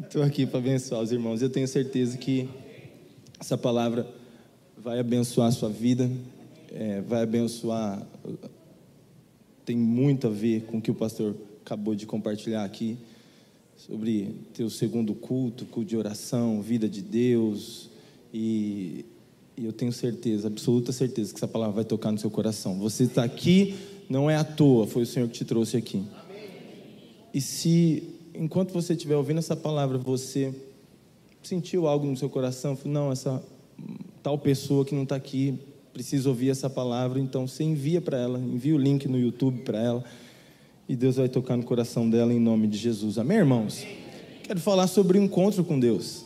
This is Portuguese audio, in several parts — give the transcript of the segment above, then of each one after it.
Estou aqui para abençoar os irmãos. Eu tenho certeza que essa palavra vai abençoar a sua vida, é, vai abençoar. Tem muito a ver com o que o pastor acabou de compartilhar aqui sobre ter o segundo culto, culto de oração, vida de Deus e, e eu tenho certeza, absoluta certeza que essa palavra vai tocar no seu coração. Você está aqui não é à toa, foi o Senhor que te trouxe aqui. E se enquanto você estiver ouvindo essa palavra, você sentiu algo no seu coração, não, essa tal pessoa que não está aqui precisa ouvir essa palavra, então você envia para ela, envia o link no YouTube para ela, e Deus vai tocar no coração dela em nome de Jesus. Amém, irmãos? Quero falar sobre o encontro com Deus.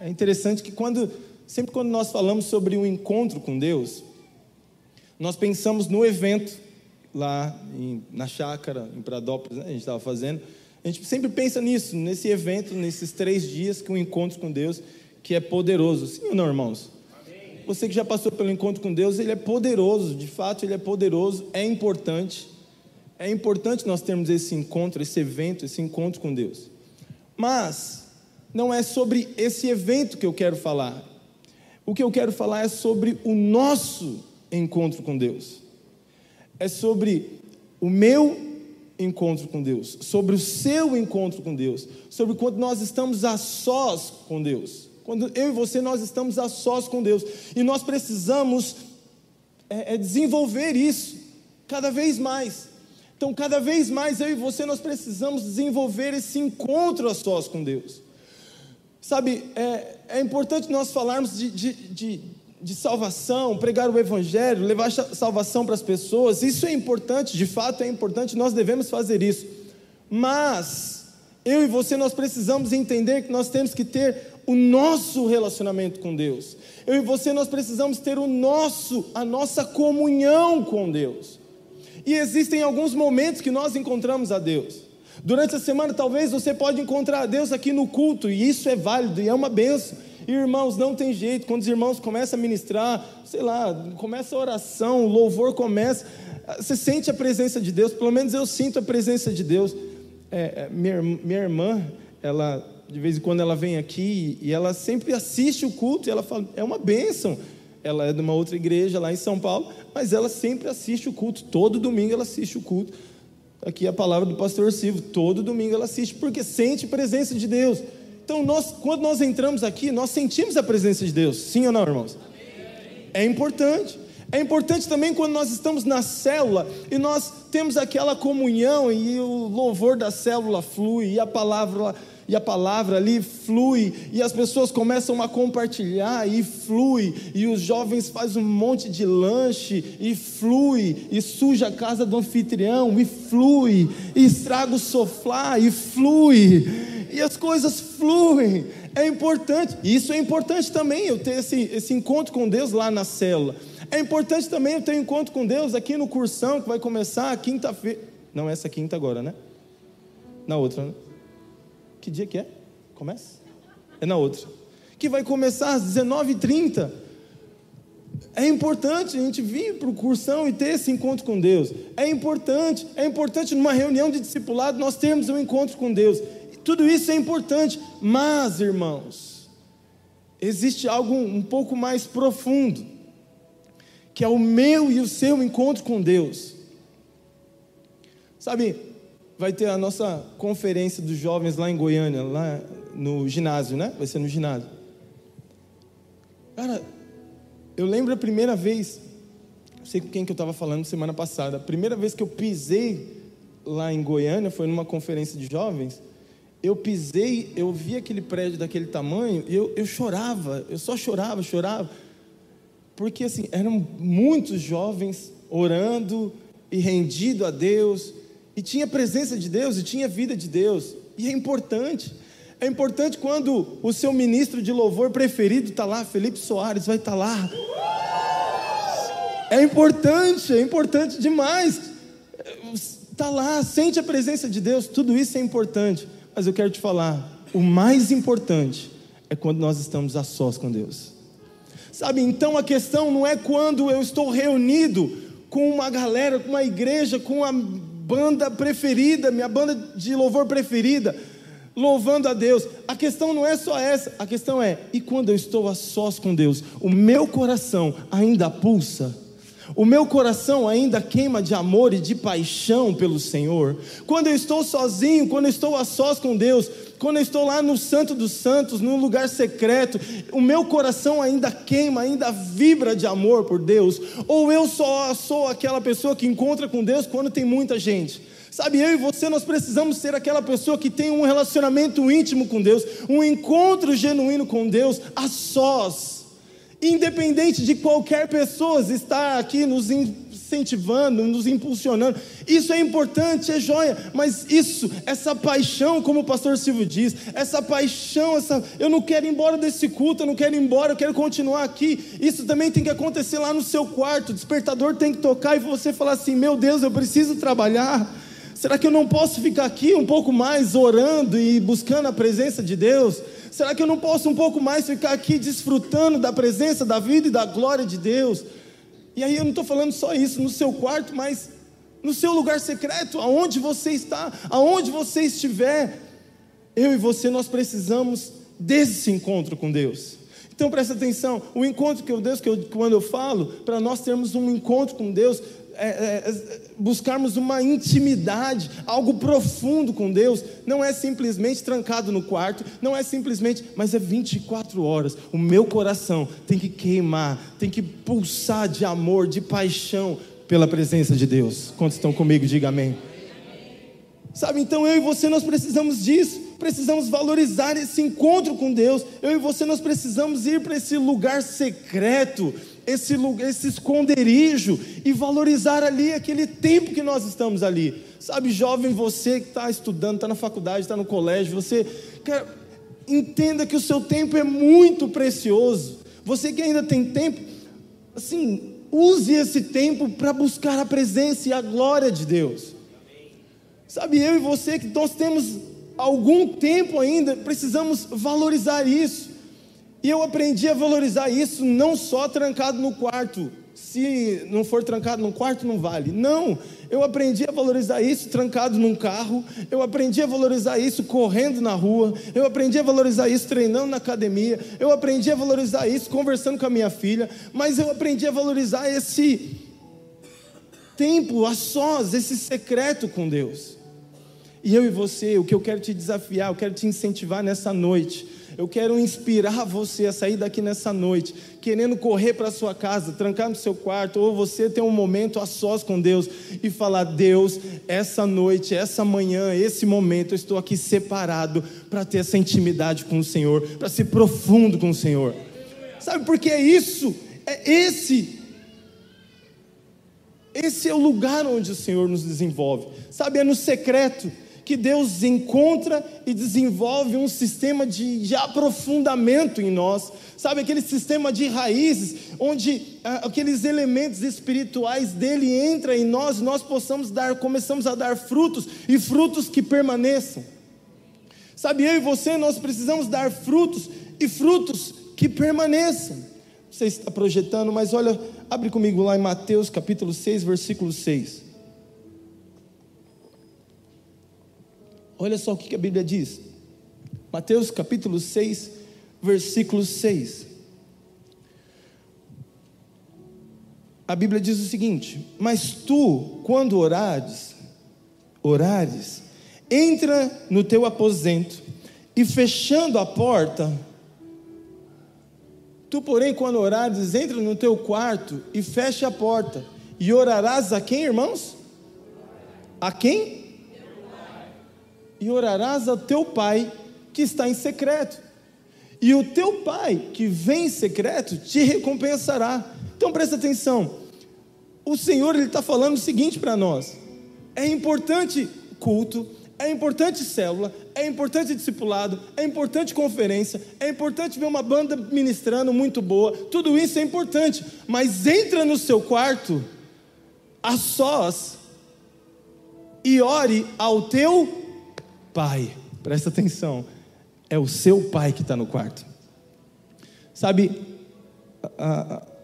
É interessante que quando, sempre quando nós falamos sobre o um encontro com Deus, nós pensamos no evento lá em, na chácara, em Pradópolis, né, a gente estava fazendo, a gente sempre pensa nisso, nesse evento, nesses três dias que um encontro com Deus, que é poderoso. Sim ou não, irmãos? Amém. Você que já passou pelo encontro com Deus, ele é poderoso, de fato, ele é poderoso, é importante. É importante nós termos esse encontro, esse evento, esse encontro com Deus. Mas não é sobre esse evento que eu quero falar. O que eu quero falar é sobre o nosso encontro com Deus. É sobre o meu encontro com Deus, sobre o seu encontro com Deus, sobre quando nós estamos a sós com Deus. Quando eu e você nós estamos a sós com Deus e nós precisamos é, é desenvolver isso cada vez mais. Então, cada vez mais eu e você nós precisamos desenvolver esse encontro a sós com Deus. Sabe, é, é importante nós falarmos de, de, de de salvação, pregar o Evangelho, levar salvação para as pessoas, isso é importante, de fato é importante, nós devemos fazer isso. Mas, eu e você, nós precisamos entender que nós temos que ter o nosso relacionamento com Deus. Eu e você, nós precisamos ter o nosso, a nossa comunhão com Deus. E existem alguns momentos que nós encontramos a Deus. Durante a semana, talvez você pode encontrar a Deus aqui no culto, e isso é válido e é uma benção. Irmãos, não tem jeito, quando os irmãos começam a ministrar, sei lá, começa a oração, o louvor começa, você sente a presença de Deus, pelo menos eu sinto a presença de Deus. É, é minha, minha irmã, ela, de vez em quando ela vem aqui e ela sempre assiste o culto e ela fala, é uma bênção. Ela é de uma outra igreja lá em São Paulo, mas ela sempre assiste o culto, todo domingo ela assiste o culto. Aqui a palavra do pastor Silvio, todo domingo ela assiste, porque sente a presença de Deus. Então, nós, quando nós entramos aqui, nós sentimos a presença de Deus, sim ou não, irmãos? É importante. É importante também quando nós estamos na célula e nós temos aquela comunhão e o louvor da célula flui e a palavra e a palavra ali flui e as pessoas começam a compartilhar e flui e os jovens fazem um monte de lanche e flui e suja a casa do anfitrião e flui e estraga o sofá e flui e as coisas fluem. É importante, isso é importante também eu ter esse, esse encontro com Deus lá na célula. É importante também eu ter um encontro com Deus aqui no cursão que vai começar quinta-feira. Não, essa quinta agora, né? Na outra, né? Que dia que é? Começa? É na outra. Que vai começar às 19h30. É importante a gente vir para o cursão e ter esse encontro com Deus. É importante, é importante numa reunião de discipulado nós termos um encontro com Deus. Tudo isso é importante, mas, irmãos, existe algo um pouco mais profundo, que é o meu e o seu encontro com Deus. Sabe, vai ter a nossa conferência dos jovens lá em Goiânia, lá no ginásio, né? Vai ser no ginásio. Cara, eu lembro a primeira vez, não sei com quem que eu estava falando semana passada, a primeira vez que eu pisei lá em Goiânia foi numa conferência de jovens eu pisei, eu vi aquele prédio daquele tamanho e eu, eu chorava, eu só chorava, chorava, porque assim, eram muitos jovens orando e rendido a Deus, e tinha presença de Deus, e tinha vida de Deus, e é importante, é importante quando o seu ministro de louvor preferido está lá, Felipe Soares vai estar tá lá, é importante, é importante demais, está lá, sente a presença de Deus, tudo isso é importante, mas eu quero te falar, o mais importante é quando nós estamos a sós com Deus. Sabe, então a questão não é quando eu estou reunido com uma galera, com uma igreja, com a banda preferida, minha banda de louvor preferida. louvando a Deus. A questão não é só essa, a questão é: e quando eu estou a sós com Deus, o meu coração ainda pulsa? O meu coração ainda queima de amor e de paixão pelo Senhor. Quando eu estou sozinho, quando eu estou a sós com Deus, quando eu estou lá no Santo dos Santos, no lugar secreto, o meu coração ainda queima, ainda vibra de amor por Deus? Ou eu só sou aquela pessoa que encontra com Deus quando tem muita gente? Sabe, eu e você, nós precisamos ser aquela pessoa que tem um relacionamento íntimo com Deus, um encontro genuíno com Deus, a sós, independente de qualquer pessoa estar aqui nos incentivando, nos impulsionando. Isso é importante, é joia, mas isso, essa paixão, como o pastor Silvio diz, essa paixão, essa, eu não quero ir embora desse culto, eu não quero ir embora, eu quero continuar aqui. Isso também tem que acontecer lá no seu quarto. O despertador tem que tocar e você falar assim: meu Deus, eu preciso trabalhar. Será que eu não posso ficar aqui um pouco mais orando e buscando a presença de Deus? Será que eu não posso um pouco mais ficar aqui desfrutando da presença, da vida e da glória de Deus? E aí eu não estou falando só isso no seu quarto, mas no seu lugar secreto, aonde você está, aonde você estiver, eu e você nós precisamos desse encontro com Deus. Então presta atenção, o encontro eu Deus, que eu, quando eu falo, para nós termos um encontro com Deus, é, é, é, buscarmos uma intimidade, algo profundo com Deus, não é simplesmente trancado no quarto, não é simplesmente, mas é 24 horas. O meu coração tem que queimar, tem que pulsar de amor, de paixão pela presença de Deus. Quantos estão comigo? Diga amém. Sabe, então eu e você nós precisamos disso, precisamos valorizar esse encontro com Deus. Eu e você nós precisamos ir para esse lugar secreto, esse, lugar, esse esconderijo e valorizar ali aquele tempo que nós estamos ali. Sabe, jovem, você que está estudando, está na faculdade, está no colégio, você quer, entenda que o seu tempo é muito precioso. Você que ainda tem tempo, assim, use esse tempo para buscar a presença e a glória de Deus. Sabe, eu e você que nós temos algum tempo ainda, precisamos valorizar isso. E eu aprendi a valorizar isso não só trancado no quarto. Se não for trancado no quarto, não vale. Não, eu aprendi a valorizar isso trancado num carro. Eu aprendi a valorizar isso correndo na rua. Eu aprendi a valorizar isso treinando na academia. Eu aprendi a valorizar isso conversando com a minha filha. Mas eu aprendi a valorizar esse tempo a sós, esse secreto com Deus. E eu e você, o que eu quero te desafiar, eu quero te incentivar nessa noite eu quero inspirar você a sair daqui nessa noite, querendo correr para sua casa, trancar no seu quarto, ou você ter um momento a sós com Deus e falar: Deus, essa noite, essa manhã, esse momento, eu estou aqui separado para ter essa intimidade com o Senhor, para ser profundo com o Senhor. Sabe por que é isso? É esse esse é o lugar onde o Senhor nos desenvolve. Sabe, é no secreto que Deus encontra e desenvolve um sistema de, de aprofundamento em nós, sabe, aquele sistema de raízes, onde ah, aqueles elementos espirituais dele entram em nós, nós possamos dar, começamos a dar frutos e frutos que permaneçam. Sabe, eu e você, nós precisamos dar frutos e frutos que permaneçam. Você está projetando, mas olha, abre comigo lá em Mateus capítulo 6, versículo 6. Olha só o que a Bíblia diz. Mateus capítulo 6, versículo 6. A Bíblia diz o seguinte: Mas tu, quando orares, orares, entra no teu aposento e fechando a porta, tu, porém, quando orares, entra no teu quarto e fecha a porta, e orarás a quem, irmãos? A quem? E orarás ao teu pai que está em secreto. E o teu pai que vem em secreto te recompensará. Então presta atenção. O Senhor ele está falando o seguinte para nós: é importante culto, é importante célula, é importante discipulado, é importante conferência, é importante ver uma banda ministrando muito boa, tudo isso é importante, mas entra no seu quarto a sós e ore ao teu pai, presta atenção, é o seu pai que está no quarto. Sabe,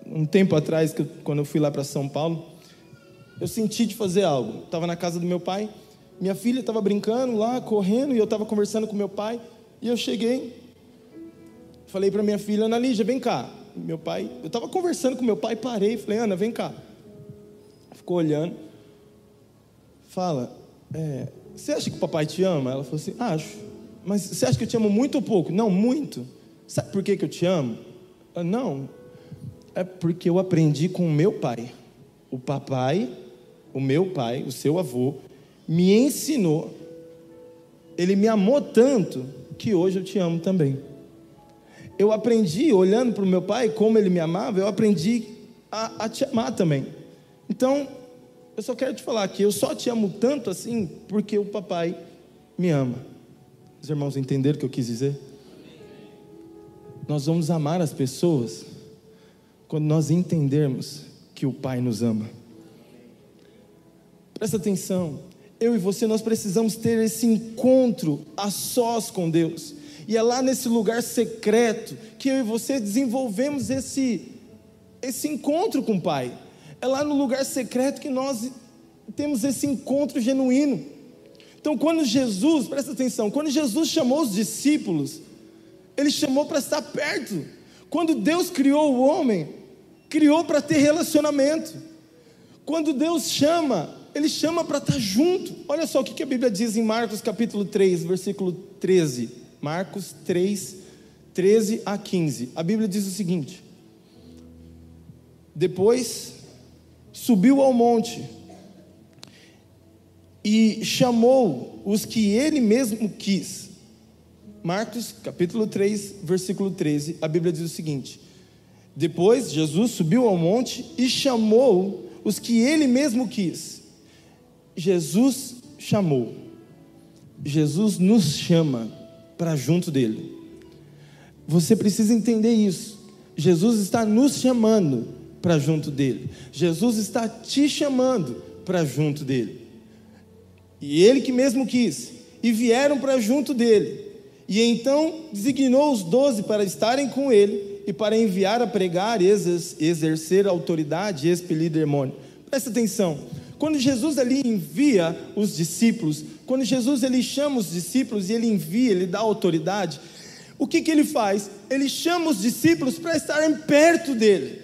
um tempo atrás, quando eu fui lá para São Paulo, eu senti de fazer algo. Estava na casa do meu pai, Minha filha estava brincando lá, correndo, e eu estava conversando com meu pai, e eu cheguei, falei para minha filha, Ana Lígia, vem cá. Meu pai, eu estava conversando com meu pai, parei, falei, Ana, vem cá. Ficou olhando, fala, é, você acha que o papai te ama? Ela falou assim, acho. Mas você acha que eu te amo muito ou pouco? Não, muito. Sabe por que, que eu te amo? Eu, não. É porque eu aprendi com o meu pai. O papai, o meu pai, o seu avô, me ensinou. Ele me amou tanto que hoje eu te amo também. Eu aprendi, olhando para o meu pai, como ele me amava, eu aprendi a, a te amar também. Então, eu só quero te falar que eu só te amo tanto assim porque o papai me ama. Os irmãos entenderam o que eu quis dizer? Nós vamos amar as pessoas quando nós entendermos que o Pai nos ama. Presta atenção, eu e você nós precisamos ter esse encontro a sós com Deus. E é lá nesse lugar secreto que eu e você desenvolvemos esse esse encontro com o Pai. É lá no lugar secreto que nós temos esse encontro genuíno. Então, quando Jesus, presta atenção, quando Jesus chamou os discípulos, ele chamou para estar perto. Quando Deus criou o homem, criou para ter relacionamento. Quando Deus chama, Ele chama para estar junto. Olha só o que a Bíblia diz em Marcos capítulo 3, versículo 13. Marcos 3, 13 a 15. A Bíblia diz o seguinte: Depois subiu ao monte e chamou os que ele mesmo quis. Marcos, capítulo 3, versículo 13, a Bíblia diz o seguinte: Depois Jesus subiu ao monte e chamou os que ele mesmo quis. Jesus chamou. Jesus nos chama para junto dele. Você precisa entender isso. Jesus está nos chamando para junto dele. Jesus está te chamando para junto dele. E ele que mesmo quis, e vieram para junto dele. E então designou os doze para estarem com ele e para enviar a pregar, exercer autoridade e expelir demônio. Presta atenção. Quando Jesus ali envia os discípulos, quando Jesus ele chama os discípulos e ele envia, ele dá autoridade, o que, que ele faz? Ele chama os discípulos para estarem perto dele.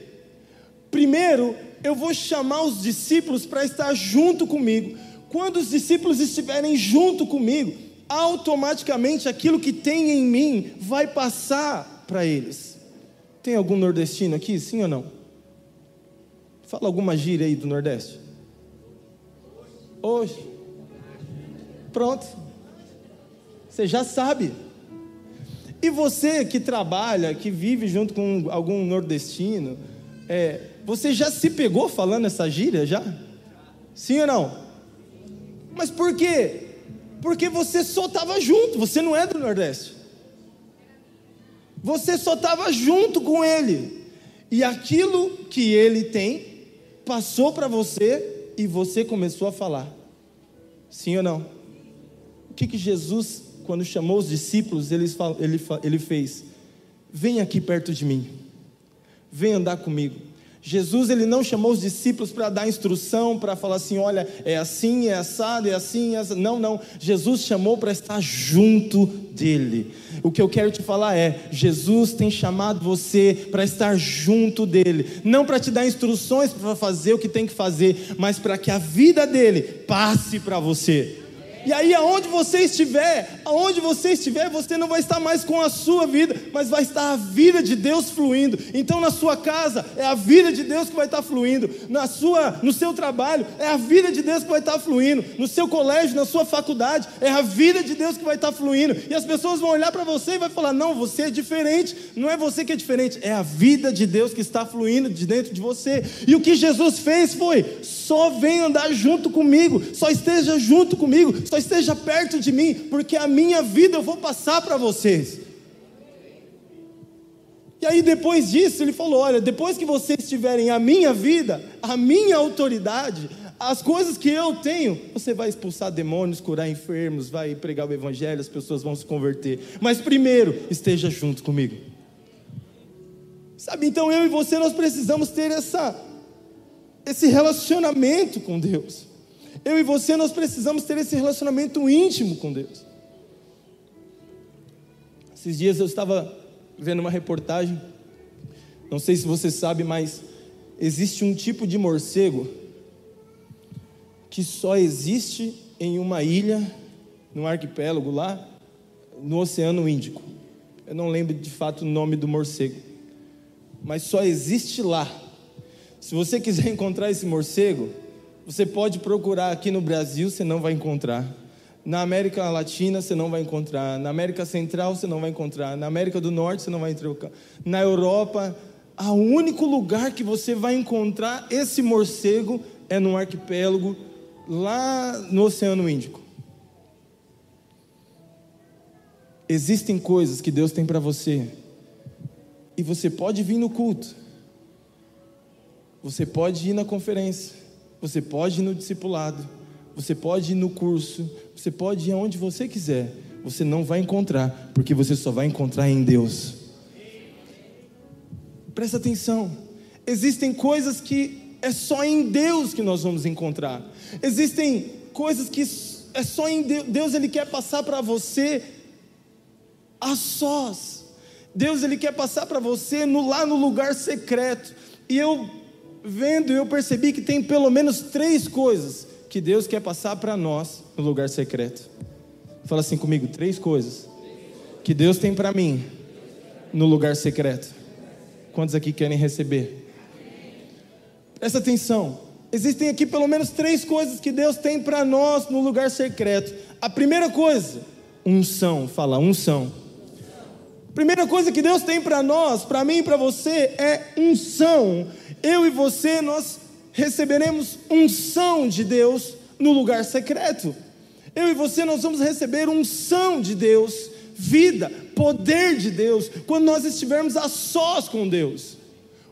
Primeiro, eu vou chamar os discípulos para estar junto comigo. Quando os discípulos estiverem junto comigo, automaticamente aquilo que tem em mim vai passar para eles. Tem algum nordestino aqui, sim ou não? Fala alguma gíria aí do Nordeste. Hoje. Pronto. Você já sabe. E você que trabalha, que vive junto com algum nordestino, é, você já se pegou falando essa gíria já? Sim ou não? Mas por quê? Porque você só estava junto, você não é do Nordeste. Você só estava junto com ele. E aquilo que ele tem passou para você e você começou a falar. Sim ou não? O que, que Jesus, quando chamou os discípulos, ele, ele, ele fez? Vem aqui perto de mim. Vem andar comigo. Jesus ele não chamou os discípulos para dar instrução, para falar assim, olha, é assim, é assado, é assim, é assado. Não, não. Jesus chamou para estar junto dele. O que eu quero te falar é, Jesus tem chamado você para estar junto dele, não para te dar instruções para fazer o que tem que fazer, mas para que a vida dele passe para você. E aí, aonde você estiver, aonde você estiver, você não vai estar mais com a sua vida, mas vai estar a vida de Deus fluindo. Então, na sua casa é a vida de Deus que vai estar fluindo. Na sua, no seu trabalho é a vida de Deus que vai estar fluindo. No seu colégio, na sua faculdade é a vida de Deus que vai estar fluindo. E as pessoas vão olhar para você e vai falar: "Não, você é diferente. Não é você que é diferente, é a vida de Deus que está fluindo de dentro de você". E o que Jesus fez foi: só venha andar junto comigo, só esteja junto comigo só esteja perto de mim, porque a minha vida eu vou passar para vocês. E aí depois disso ele falou: olha, depois que vocês tiverem a minha vida, a minha autoridade, as coisas que eu tenho, você vai expulsar demônios, curar enfermos, vai pregar o evangelho, as pessoas vão se converter. Mas primeiro, esteja junto comigo. Sabe, então eu e você nós precisamos ter essa esse relacionamento com Deus. Eu e você, nós precisamos ter esse relacionamento íntimo com Deus. Esses dias eu estava vendo uma reportagem, não sei se você sabe, mas existe um tipo de morcego que só existe em uma ilha, num arquipélago lá, no Oceano Índico. Eu não lembro de fato o nome do morcego, mas só existe lá. Se você quiser encontrar esse morcego, você pode procurar aqui no Brasil, você não vai encontrar. Na América Latina você não vai encontrar, na América Central você não vai encontrar, na América do Norte você não vai encontrar, na Europa, o único lugar que você vai encontrar esse morcego é num arquipélago lá no Oceano Índico. Existem coisas que Deus tem para você, e você pode vir no culto, você pode ir na conferência, você pode ir no discipulado, você pode ir no curso, você pode ir aonde você quiser, você não vai encontrar, porque você só vai encontrar em Deus. Presta atenção, existem coisas que é só em Deus que nós vamos encontrar. Existem coisas que é só em Deus, Deus ele quer passar para você a sós. Deus ele quer passar para você no, lá no lugar secreto. E eu vendo, eu percebi que tem pelo menos três coisas que Deus quer passar para nós no lugar secreto. Fala assim comigo, três coisas que Deus tem para mim no lugar secreto. Quantos aqui querem receber? Presta atenção. Existem aqui pelo menos três coisas que Deus tem para nós no lugar secreto. A primeira coisa, unção. Fala, unção. Primeira coisa que Deus tem para nós, para mim e para você, é unção. Eu e você, nós receberemos unção de Deus no lugar secreto. Eu e você, nós vamos receber unção de Deus, vida, poder de Deus, quando nós estivermos a sós com Deus.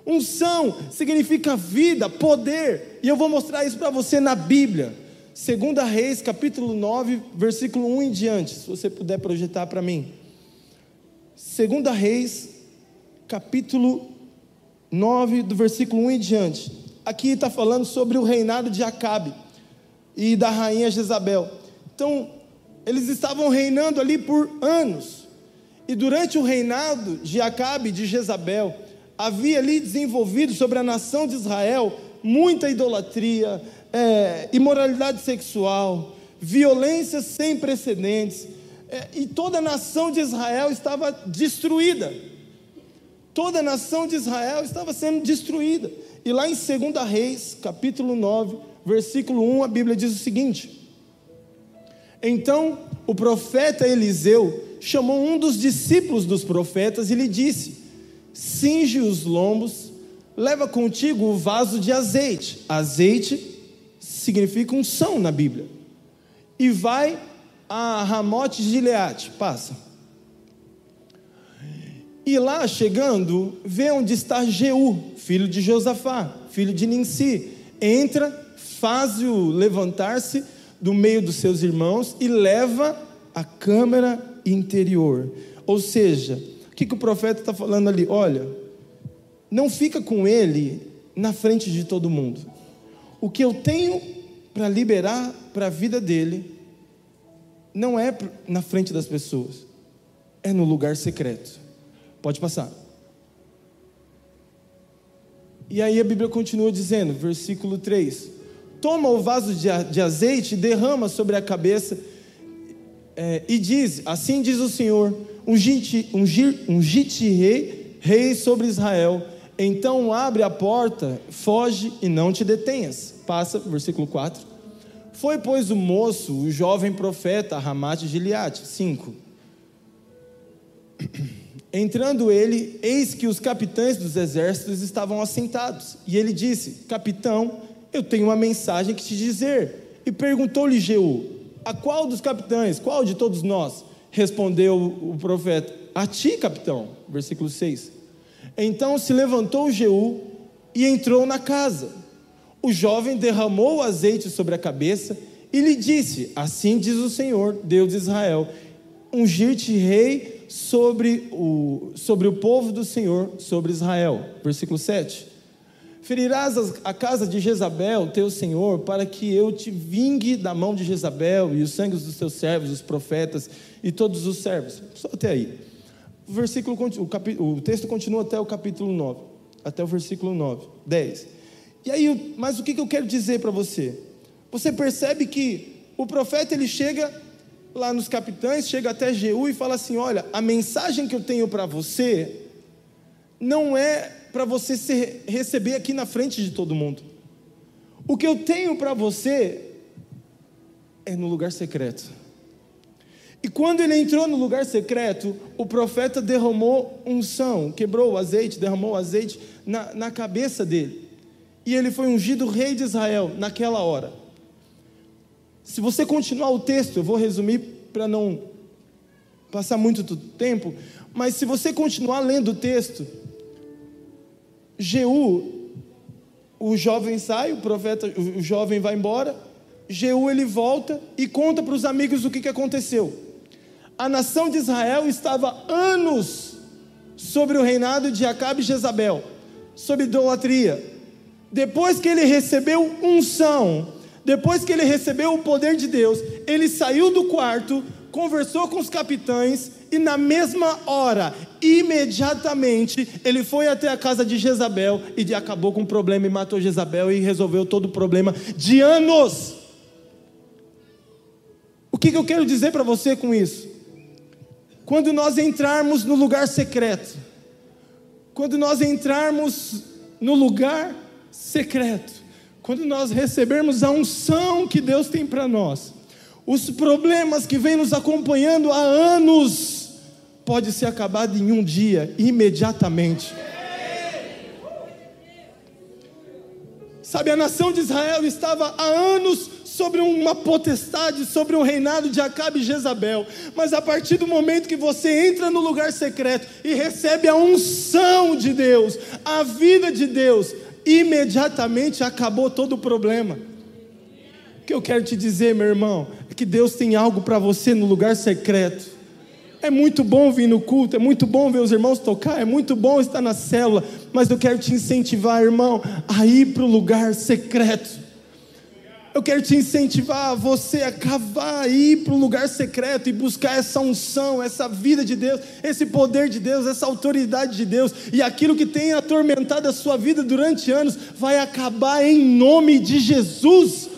Unção significa vida, poder, e eu vou mostrar isso para você na Bíblia. Segunda Reis, capítulo 9, versículo 1 em diante, se você puder projetar para mim. Segunda Reis, capítulo 9, do versículo 1 em diante. Aqui está falando sobre o reinado de Acabe e da rainha Jezabel. Então, eles estavam reinando ali por anos. E durante o reinado de Acabe e de Jezabel, havia ali desenvolvido sobre a nação de Israel muita idolatria, é, imoralidade sexual, violência sem precedentes, é, e toda a nação de Israel estava destruída. Toda a nação de Israel estava sendo destruída. E lá em 2 Reis, capítulo 9, versículo 1, a Bíblia diz o seguinte: Então o profeta Eliseu chamou um dos discípulos dos profetas e lhe disse: cinge os lombos, leva contigo o vaso de azeite. Azeite significa unção na Bíblia. E vai a Ramote de Gileade, passa. E lá chegando, vê onde está Jeú, filho de Josafá, filho de Ninsi. Entra, faz-o levantar-se do meio dos seus irmãos e leva a câmara interior. Ou seja, que, que o profeta está falando ali? Olha, não fica com ele na frente de todo mundo. O que eu tenho para liberar para a vida dele não é na frente das pessoas, é no lugar secreto. Pode passar. E aí a Bíblia continua dizendo, versículo 3: Toma o vaso de azeite, derrama sobre a cabeça é, e diz: Assim diz o Senhor ungite, ungir, ungite rei, rei sobre Israel. Então abre a porta, foge e não te detenhas. Passa, versículo 4. Foi, pois, o moço, o jovem profeta, Ramate de Gileade. 5. Entrando ele, eis que os capitães dos exércitos estavam assentados. E ele disse: Capitão, eu tenho uma mensagem que te dizer. E perguntou-lhe Jeú: A qual dos capitães? Qual de todos nós? Respondeu o profeta: A ti, capitão. Versículo 6. Então se levantou Jeú e entrou na casa. O jovem derramou o azeite sobre a cabeça e lhe disse: Assim diz o Senhor, Deus de Israel: Ungir-te rei sobre o, sobre o povo do Senhor, sobre Israel. Versículo 7. Ferirás a casa de Jezabel, teu senhor, para que eu te vingue da mão de Jezabel e os sangues dos teus servos, os profetas e todos os servos. Só até aí. O, versículo, o, o texto continua até o capítulo 9, até o versículo 9, 10. E aí, mas o que eu quero dizer para você? Você percebe que o profeta ele chega lá nos capitães, chega até Jeú e fala assim: Olha, a mensagem que eu tenho para você não é para você se receber aqui na frente de todo mundo. O que eu tenho para você é no lugar secreto. E quando ele entrou no lugar secreto, o profeta derramou unção, quebrou o azeite, derramou o azeite na, na cabeça dele. E ele foi ungido rei de Israel naquela hora. Se você continuar o texto, eu vou resumir para não passar muito tempo, mas se você continuar lendo o texto, Jeú, o jovem sai, o profeta, o jovem vai embora, Jeú ele volta e conta para os amigos o que, que aconteceu. A nação de Israel estava anos sobre o reinado de Acabe e Jezabel, sob idolatria. Depois que ele recebeu unção, depois que ele recebeu o poder de Deus, ele saiu do quarto, conversou com os capitães e na mesma hora, imediatamente, ele foi até a casa de Jezabel e acabou com o problema e matou Jezabel e resolveu todo o problema de anos. O que, eu quero dizer para você com isso? Quando nós entrarmos no lugar secreto, quando nós entrarmos no lugar secreto, quando nós recebermos a unção que Deus tem para nós, os problemas que vêm nos acompanhando há anos, pode ser acabado em um dia, imediatamente. Sabe, a nação de Israel estava há anos sobre uma potestade, sobre um reinado de Acabe e Jezabel. Mas a partir do momento que você entra no lugar secreto e recebe a unção de Deus, a vida de Deus, imediatamente acabou todo o problema. O que eu quero te dizer, meu irmão, é que Deus tem algo para você no lugar secreto. É muito bom vir no culto, é muito bom ver os irmãos tocar, é muito bom estar na célula, mas eu quero te incentivar, irmão, a ir para o lugar secreto. Eu quero te incentivar você a cavar, ir para o lugar secreto e buscar essa unção, essa vida de Deus, esse poder de Deus, essa autoridade de Deus, e aquilo que tem atormentado a sua vida durante anos vai acabar em nome de Jesus.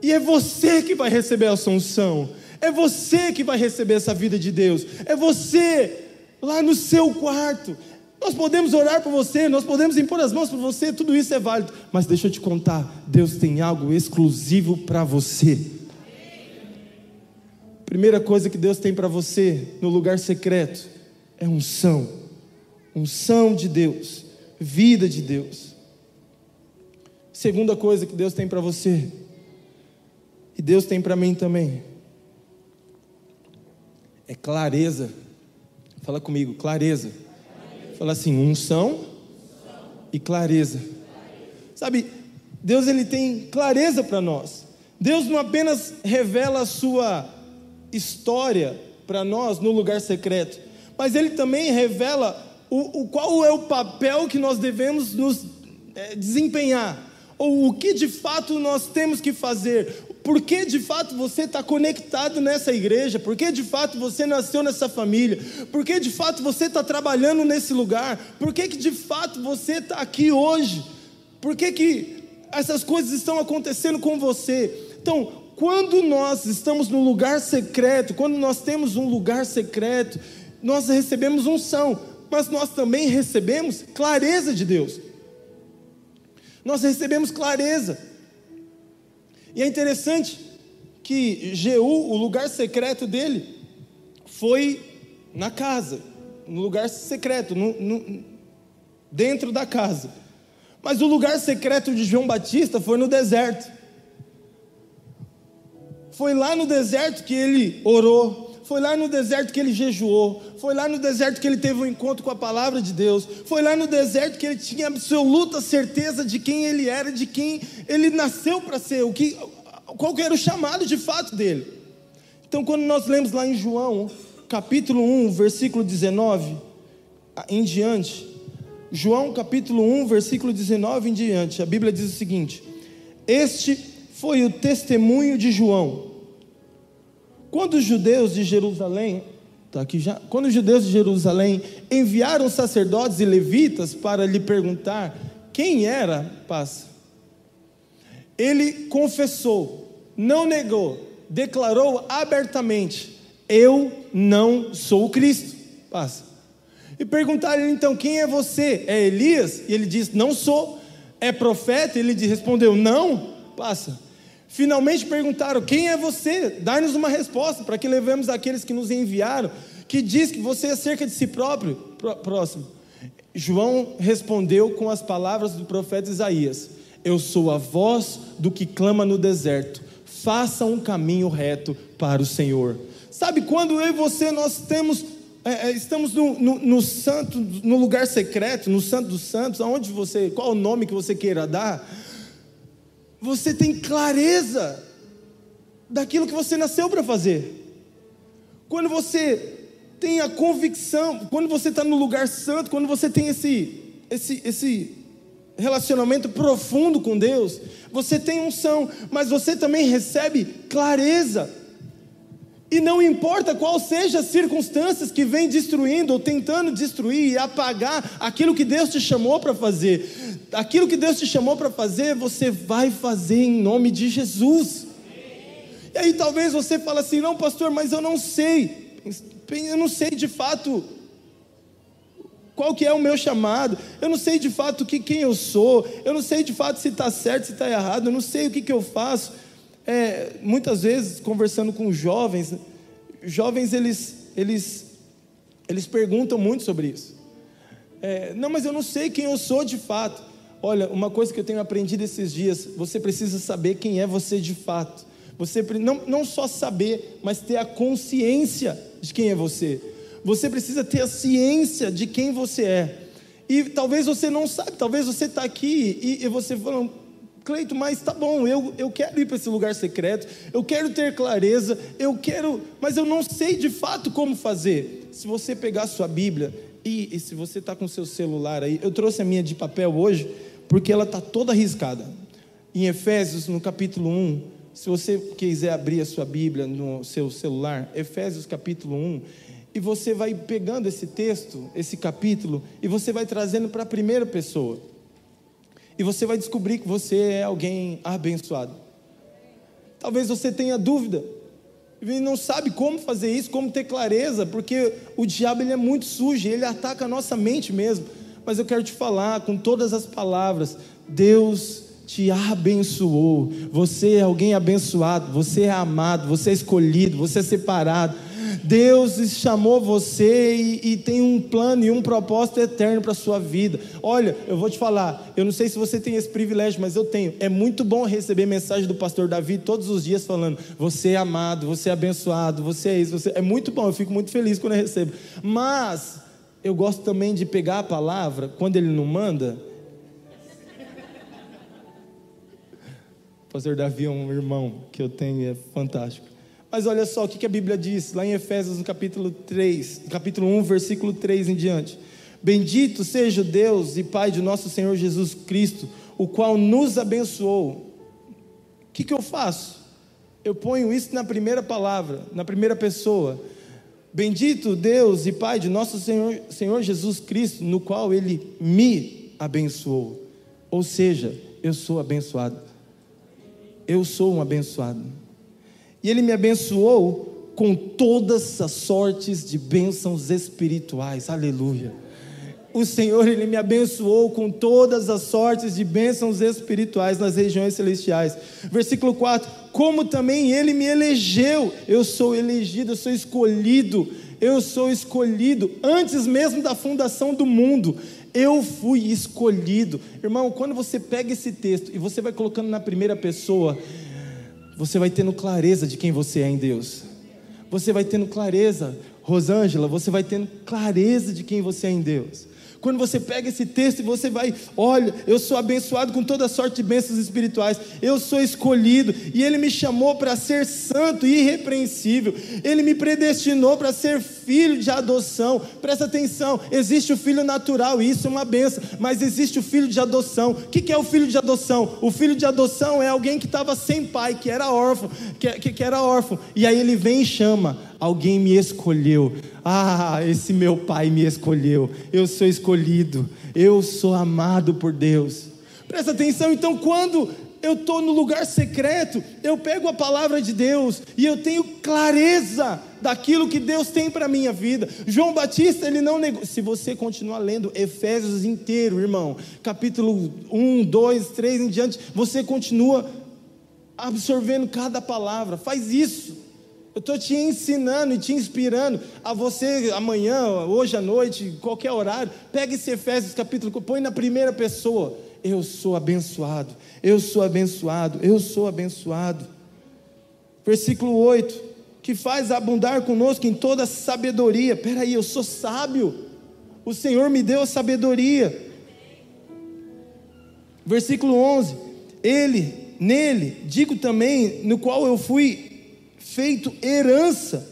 E é você que vai receber essa unção, é você que vai receber essa vida de Deus, é você lá no seu quarto, nós podemos orar por você, nós podemos impor as mãos por você, tudo isso é válido. Mas deixa eu te contar: Deus tem algo exclusivo para você. Primeira coisa que Deus tem para você no lugar secreto é unção. Unção de Deus, vida de Deus. Segunda coisa que Deus tem para você, e Deus tem para mim também, é clareza. Fala comigo, clareza. Fala assim: unção e clareza. Sabe, Deus ele tem clareza para nós. Deus não apenas revela a sua história para nós no lugar secreto, mas ele também revela o, o qual é o papel que nós devemos nos é, desempenhar, ou o que de fato nós temos que fazer, por que de fato você está conectado nessa igreja? Por que de fato você nasceu nessa família? Por que de fato você está trabalhando nesse lugar? Por que, de fato você está aqui hoje? Por que, que essas coisas estão acontecendo com você? Então, quando nós estamos no lugar secreto, quando nós temos um lugar secreto, nós recebemos unção, mas nós também recebemos clareza de Deus. Nós recebemos clareza. E é interessante que Jeú, o lugar secreto dele, foi na casa, no lugar secreto, no, no, dentro da casa. Mas o lugar secreto de João Batista foi no deserto. Foi lá no deserto que ele orou, foi lá no deserto que ele jejuou, foi lá no deserto que ele teve um encontro com a palavra de Deus, foi lá no deserto que ele tinha absoluta certeza de quem ele era, de quem ele nasceu para ser, o que, qual que era o chamado de fato dele. Então, quando nós lemos lá em João, capítulo 1, versículo 19 em diante, João capítulo 1, versículo 19 em diante, a Bíblia diz o seguinte: Este foi o testemunho de João. Quando os judeus de Jerusalém, tá aqui já, quando os judeus de Jerusalém enviaram sacerdotes e levitas para lhe perguntar quem era, passa. Ele confessou, não negou, declarou abertamente: Eu não sou o Cristo. Passa. E perguntaram então: Quem é você? É Elias? E ele disse: Não sou. É profeta? Ele respondeu: Não. Passa. Finalmente perguntaram: Quem é você? Dá-nos uma resposta para que levemos aqueles que nos enviaram, que diz que você é cerca de si próprio. Próximo. João respondeu com as palavras do profeta Isaías: Eu sou a voz do que clama no deserto. Faça um caminho reto para o Senhor. Sabe quando eu e você nós temos é, é, estamos no, no, no, santo, no lugar secreto, no santo dos santos, aonde você, qual o nome que você queira dar, você tem clareza daquilo que você nasceu para fazer. Quando você tem a convicção, quando você está no lugar santo, quando você tem esse, esse, esse relacionamento profundo com Deus, você tem unção, mas você também recebe clareza e não importa qual seja as circunstâncias que vem destruindo ou tentando destruir e apagar aquilo que Deus te chamou para fazer. Aquilo que Deus te chamou para fazer, você vai fazer em nome de Jesus. E aí talvez você fale assim: "Não, pastor, mas eu não sei. Eu não sei de fato qual que é o meu chamado, eu não sei de fato que, quem eu sou, eu não sei de fato se está certo, se está errado, eu não sei o que, que eu faço é, muitas vezes conversando com jovens, jovens eles, eles, eles perguntam muito sobre isso. É, não, mas eu não sei quem eu sou de fato. Olha, uma coisa que eu tenho aprendido esses dias, você precisa saber quem é você de fato. Você não, não só saber, mas ter a consciência de quem é você. Você precisa ter a ciência de quem você é. E talvez você não sabe, talvez você está aqui e, e você falando, Cleito, mas tá bom, eu, eu quero ir para esse lugar secreto, eu quero ter clareza, eu quero, mas eu não sei de fato como fazer. Se você pegar sua Bíblia e, e se você está com seu celular aí, eu trouxe a minha de papel hoje, porque ela está toda riscada. Em Efésios, no capítulo 1, se você quiser abrir a sua Bíblia no seu celular, Efésios capítulo 1, e você vai pegando esse texto, esse capítulo, e você vai trazendo para a primeira pessoa. E você vai descobrir que você é alguém abençoado. Talvez você tenha dúvida e não sabe como fazer isso, como ter clareza, porque o diabo ele é muito sujo, ele ataca a nossa mente mesmo. Mas eu quero te falar com todas as palavras: Deus te abençoou. Você é alguém abençoado, você é amado, você é escolhido, você é separado. Deus chamou você e, e, tem um plano e um propósito eterno para a sua vida. Olha, eu vou te falar, eu não sei se você tem esse privilégio, mas eu tenho. É muito bom receber mensagem do pastor Davi todos os dias falando: você é amado, você é abençoado, você é isso, você é muito bom. Eu fico muito feliz quando eu recebo. Mas eu gosto também de pegar a palavra quando ele não manda. Pastor Davi é um irmão que eu tenho, é fantástico. Mas olha só o que a Bíblia diz lá em Efésios, no capítulo 3, capítulo 1, versículo 3 em diante. Bendito seja o Deus e Pai de nosso Senhor Jesus Cristo, o qual nos abençoou. O que, que eu faço? Eu ponho isso na primeira palavra, na primeira pessoa. Bendito Deus e Pai de nosso Senhor, Senhor Jesus Cristo, no qual Ele me abençoou. Ou seja, eu sou abençoado. Eu sou um abençoado e Ele me abençoou com todas as sortes de bênçãos espirituais. Aleluia. O Senhor, Ele me abençoou com todas as sortes de bênçãos espirituais nas regiões celestiais. Versículo 4: Como também Ele me elegeu, eu sou elegido, eu sou escolhido, eu sou escolhido antes mesmo da fundação do mundo. Eu fui escolhido. Irmão, quando você pega esse texto e você vai colocando na primeira pessoa, você vai tendo clareza de quem você é em Deus. Você vai tendo clareza, Rosângela, você vai tendo clareza de quem você é em Deus. Quando você pega esse texto e você vai, olha, eu sou abençoado com toda sorte de bênçãos espirituais, eu sou escolhido, e Ele me chamou para ser santo e irrepreensível, Ele me predestinou para ser filho de adoção. Presta atenção, existe o filho natural, e isso é uma benção, mas existe o filho de adoção. O que é o filho de adoção? O filho de adoção é alguém que estava sem pai, que era órfão, que, que, que era órfão, e aí ele vem e chama alguém me escolheu. Ah, esse meu pai me escolheu. Eu sou escolhido. Eu sou amado por Deus. Presta atenção, então, quando eu estou no lugar secreto, eu pego a palavra de Deus e eu tenho clareza daquilo que Deus tem para a minha vida. João Batista, ele não negou. Se você continuar lendo Efésios inteiro, irmão, capítulo 1, 2, 3 em diante, você continua absorvendo cada palavra. Faz isso. Eu estou te ensinando e te inspirando a você amanhã, hoje à noite, qualquer horário. Pega esse Efésios capítulo, põe na primeira pessoa. Eu sou abençoado, eu sou abençoado, eu sou abençoado. Versículo 8: que faz abundar conosco em toda sabedoria. Peraí, eu sou sábio, o Senhor me deu a sabedoria. Versículo 11: Ele, nele, digo também, no qual eu fui feito herança.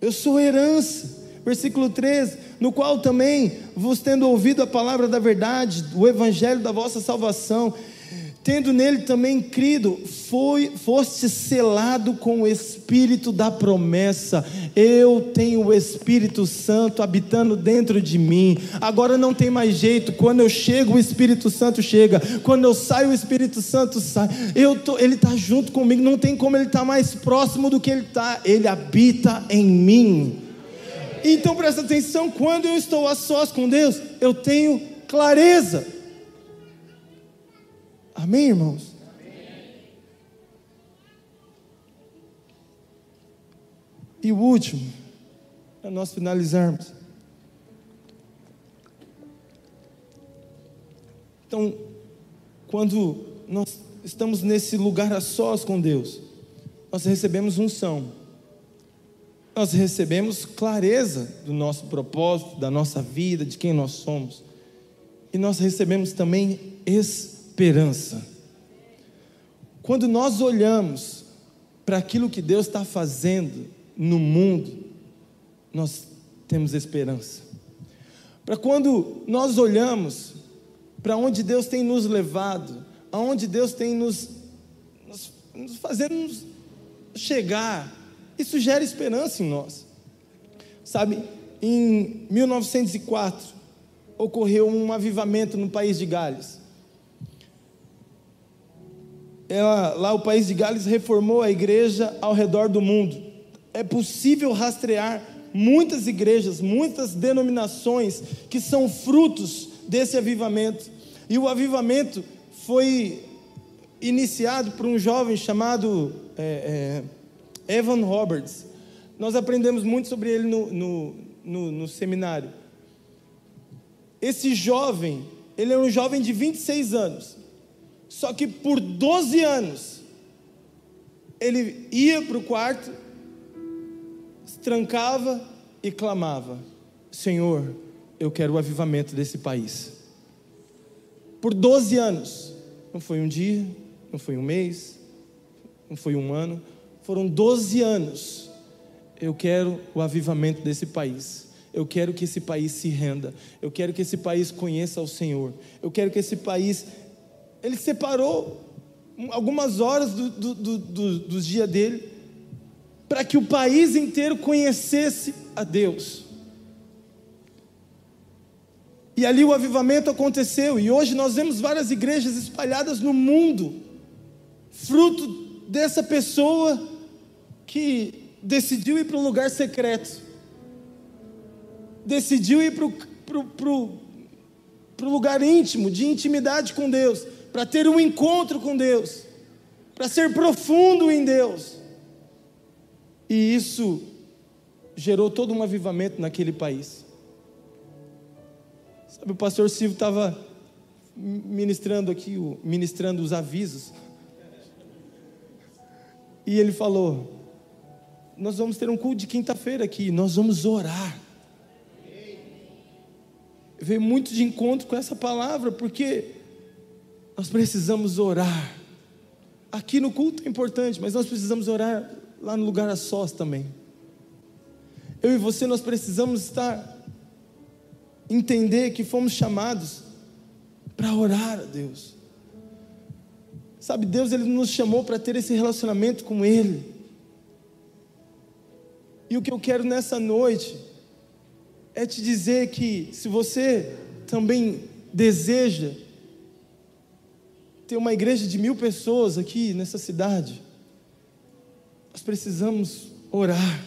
Eu sou herança. Versículo 13: No qual também vos tendo ouvido a palavra da verdade, o evangelho da vossa salvação, tendo nele também crido, foi, foste selado com o Espírito da promessa. Eu tenho o Espírito Santo habitando dentro de mim. Agora não tem mais jeito. Quando eu chego, o Espírito Santo chega. Quando eu saio, o Espírito Santo sai. Eu tô, ele está junto comigo. Não tem como ele estar tá mais próximo do que ele está. Ele habita em mim. Então presta atenção. Quando eu estou a sós com Deus, eu tenho clareza Amém, irmãos? E o último, para nós finalizarmos. Então, quando nós estamos nesse lugar a sós com Deus, nós recebemos unção, nós recebemos clareza do nosso propósito, da nossa vida, de quem nós somos, e nós recebemos também esperança esperança. Quando nós olhamos para aquilo que Deus está fazendo no mundo, nós temos esperança. Para quando nós olhamos para onde Deus tem nos levado, aonde Deus tem nos, nos, nos fazendo chegar, isso gera esperança em nós. Sabe, em 1904 ocorreu um avivamento no país de Gales ela, lá o país de Gales reformou a igreja ao redor do mundo. É possível rastrear muitas igrejas, muitas denominações que são frutos desse avivamento. E o avivamento foi iniciado por um jovem chamado é, é, Evan Roberts. Nós aprendemos muito sobre ele no, no, no, no seminário. Esse jovem, ele é um jovem de 26 anos. Só que por 12 anos, ele ia para o quarto, se trancava e clamava: Senhor, eu quero o avivamento desse país. Por 12 anos, não foi um dia, não foi um mês, não foi um ano, foram 12 anos. Eu quero o avivamento desse país. Eu quero que esse país se renda. Eu quero que esse país conheça o Senhor. Eu quero que esse país ele separou algumas horas do, do, do, do, dia dele para que o país inteiro conhecesse a Deus. E ali o avivamento aconteceu, e hoje nós vemos várias igrejas espalhadas no mundo, fruto dessa pessoa que decidiu ir para um lugar secreto, decidiu ir para o lugar íntimo, de intimidade com Deus, para ter um encontro com Deus, para ser profundo em Deus. E isso gerou todo um avivamento naquele país. Sabe, o pastor Silvio estava ministrando aqui, ministrando os avisos. E ele falou: Nós vamos ter um culto de quinta-feira aqui, nós vamos orar. veio muito de encontro com essa palavra, porque nós precisamos orar. Aqui no culto é importante, mas nós precisamos orar lá no lugar a sós também. Eu e você nós precisamos estar entender que fomos chamados para orar a Deus. Sabe, Deus ele nos chamou para ter esse relacionamento com ele. E o que eu quero nessa noite é te dizer que se você também deseja ter uma igreja de mil pessoas aqui nessa cidade, nós precisamos orar,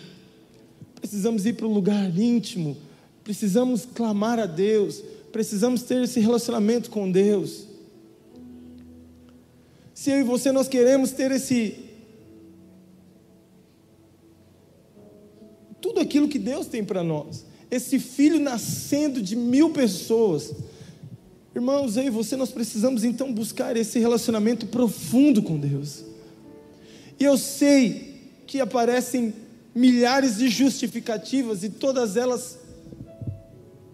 precisamos ir para um lugar íntimo, precisamos clamar a Deus, precisamos ter esse relacionamento com Deus. Se eu e você nós queremos ter esse tudo aquilo que Deus tem para nós, esse filho nascendo de mil pessoas. Irmãos, eu e você, nós precisamos então buscar esse relacionamento profundo com Deus. E eu sei que aparecem milhares de justificativas e todas elas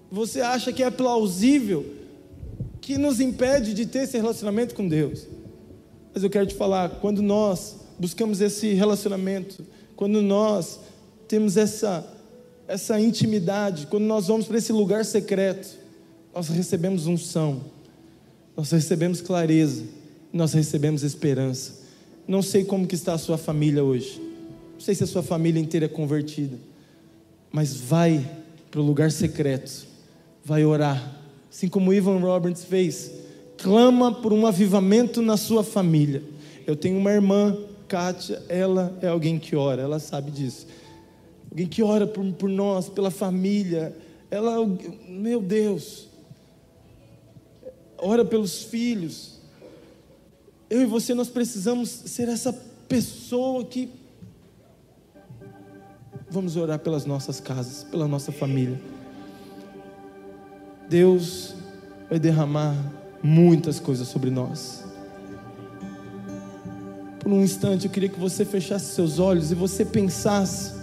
você acha que é plausível, que nos impede de ter esse relacionamento com Deus. Mas eu quero te falar, quando nós buscamos esse relacionamento, quando nós temos essa essa intimidade, quando nós vamos para esse lugar secreto, nós recebemos unção, nós recebemos clareza, nós recebemos esperança. Não sei como que está a sua família hoje. Não sei se a sua família inteira é convertida. Mas vai para o lugar secreto. Vai orar. Assim como Ivan Roberts fez. Clama por um avivamento na sua família. Eu tenho uma irmã, Kátia, ela é alguém que ora, ela sabe disso alguém que ora por, por nós, pela família. Ela, meu Deus, ora pelos filhos. Eu e você, nós precisamos ser essa pessoa que. Vamos orar pelas nossas casas, pela nossa família. Deus vai derramar muitas coisas sobre nós. Por um instante eu queria que você fechasse seus olhos e você pensasse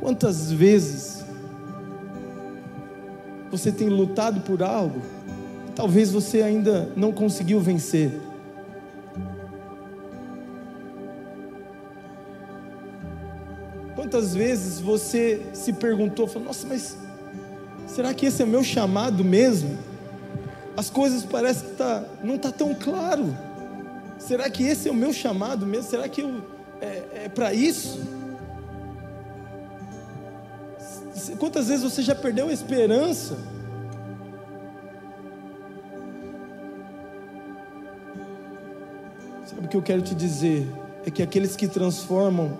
Quantas vezes você tem lutado por algo, talvez você ainda não conseguiu vencer. Quantas vezes você se perguntou, falou, nossa, mas será que esse é meu chamado mesmo? As coisas parecem que tá, não está tão claro. Será que esse é o meu chamado mesmo? Será que eu, é, é para isso? Quantas vezes você já perdeu a esperança? Sabe o que eu quero te dizer? É que aqueles que transformam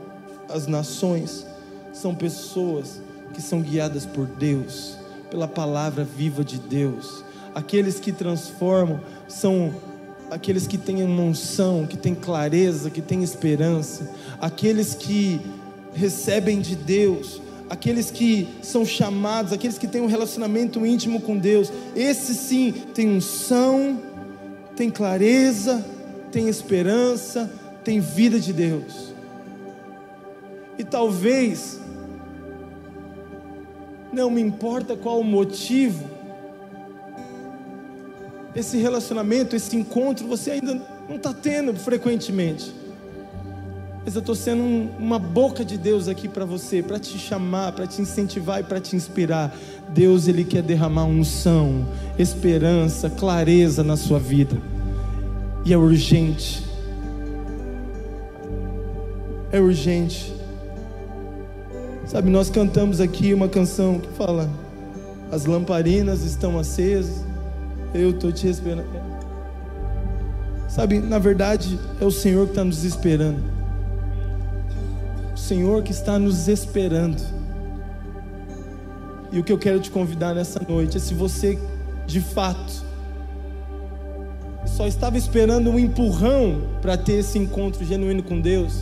as nações são pessoas que são guiadas por Deus, pela palavra viva de Deus. Aqueles que transformam são aqueles que têm unção, que têm clareza, que têm esperança, aqueles que recebem de Deus aqueles que são chamados, aqueles que têm um relacionamento íntimo com Deus, esses sim têm unção, têm clareza, têm esperança, têm vida de Deus. E talvez, não me importa qual o motivo, esse relacionamento, esse encontro, você ainda não está tendo frequentemente. Mas eu estou sendo um, uma boca de Deus aqui para você, para te chamar, para te incentivar e para te inspirar. Deus, Ele quer derramar unção, esperança, clareza na sua vida. E é urgente. É urgente. Sabe, nós cantamos aqui uma canção que fala: As lamparinas estão acesas, eu estou te esperando. Sabe, na verdade, é o Senhor que está nos esperando. Senhor que está nos esperando. E o que eu quero te convidar nessa noite é se você de fato só estava esperando um empurrão para ter esse encontro genuíno com Deus,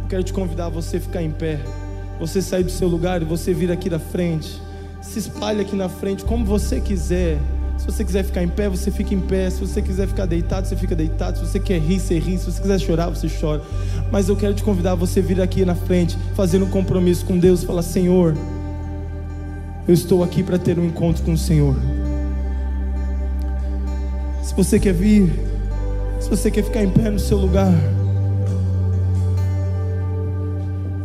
eu quero te convidar a você ficar em pé, você sair do seu lugar e você vir aqui da frente, se espalhe aqui na frente como você quiser. Se você quiser ficar em pé, você fica em pé. Se você quiser ficar deitado, você fica deitado. Se você quer rir, você ri. Se você quiser chorar, você chora. Mas eu quero te convidar a você vir aqui na frente, fazendo um compromisso com Deus, falar: Senhor, eu estou aqui para ter um encontro com o Senhor. Se você quer vir, se você quer ficar em pé no seu lugar.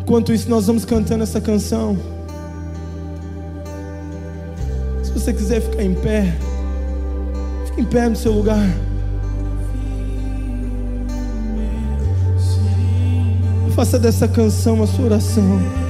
Enquanto isso, nós vamos cantando essa canção. Se você quiser ficar em pé, fique em pé no seu lugar. Faça dessa canção a sua oração.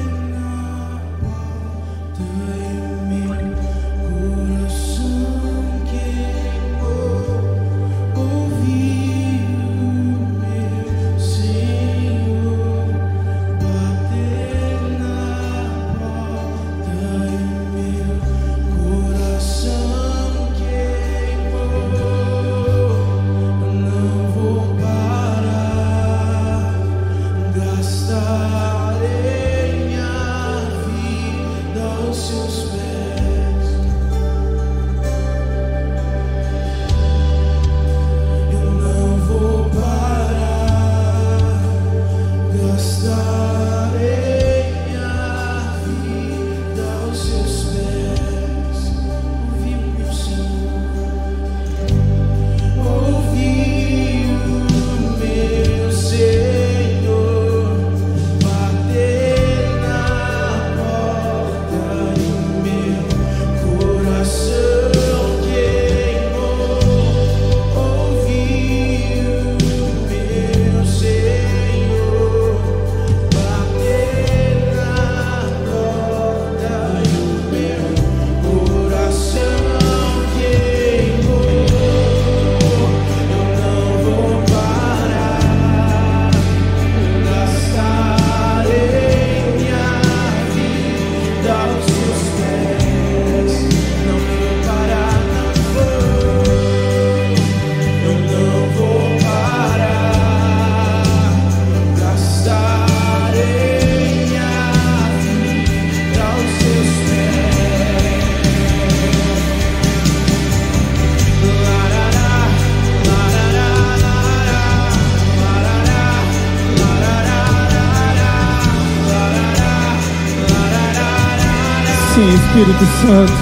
Espírito Santo.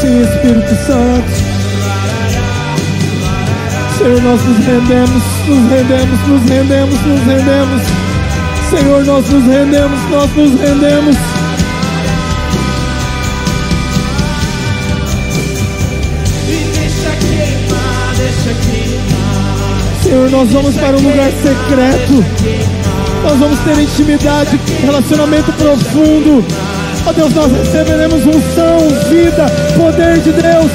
Sim, Espírito Santo. Senhor, nós nos rendemos, nos rendemos, nos rendemos, nos rendemos. Senhor, nós nos rendemos, nós nos rendemos. Senhor, nós vamos para um lugar secreto. Nós vamos ter intimidade, relacionamento profundo. Ó oh Deus, nós receberemos unção, vida, poder de Deus.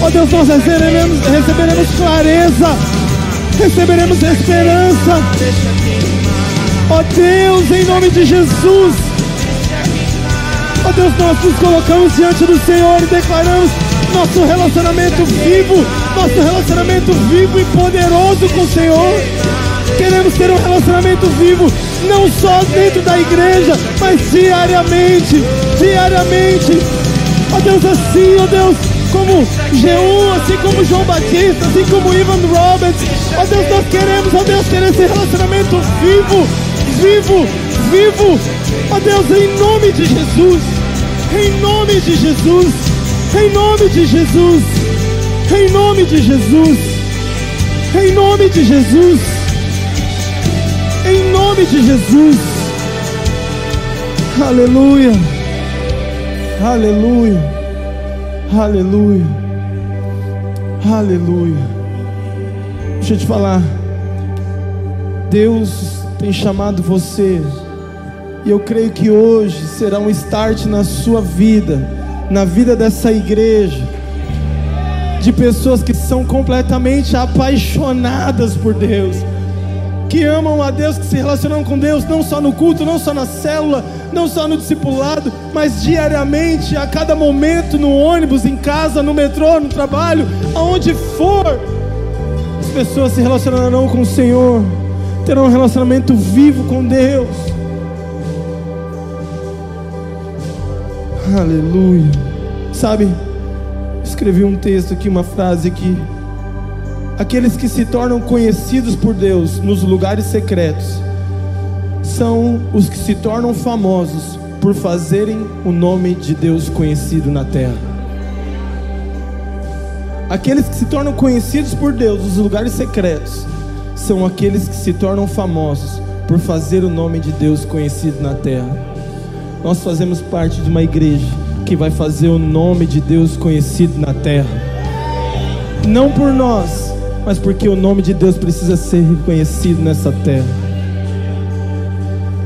Ó oh Deus, nós receberemos, receberemos clareza, receberemos esperança. Ó oh Deus, em nome de Jesus. Ó Deus, nós nos colocamos diante do Senhor e declaramos nosso relacionamento vivo, nosso relacionamento vivo e poderoso com o Senhor. Queremos ter um relacionamento vivo, não só dentro da igreja, mas diariamente, diariamente. Ó oh Deus, assim, ó oh Deus, como Jeú, assim como João Batista, assim como Ivan Roberts. Ó oh Deus, nós queremos, ó Deus, ter esse relacionamento vivo, vivo, vivo. Ó Deus, em nome de Jesus, em nome de Jesus, em nome de Jesus, em nome de Jesus, em nome de Jesus. Em nome de Jesus. Aleluia. Aleluia. Aleluia. Aleluia. Deixa eu te falar. Deus tem chamado você. E eu creio que hoje será um start na sua vida, na vida dessa igreja, de pessoas que são completamente apaixonadas por Deus que amam a Deus, que se relacionam com Deus, não só no culto, não só na célula, não só no discipulado, mas diariamente, a cada momento, no ônibus, em casa, no metrô, no trabalho, aonde for, as pessoas se relacionarão com o Senhor, terão um relacionamento vivo com Deus. Aleluia. Sabe, escrevi um texto aqui, uma frase aqui aqueles que se tornam conhecidos por Deus nos lugares secretos são os que se tornam famosos por fazerem o nome de Deus conhecido na terra. Aqueles que se tornam conhecidos por Deus nos lugares secretos são aqueles que se tornam famosos por fazer o nome de Deus conhecido na terra. Nós fazemos parte de uma igreja que vai fazer o nome de Deus conhecido na terra. Não por nós, mas porque o nome de Deus precisa ser reconhecido nessa terra.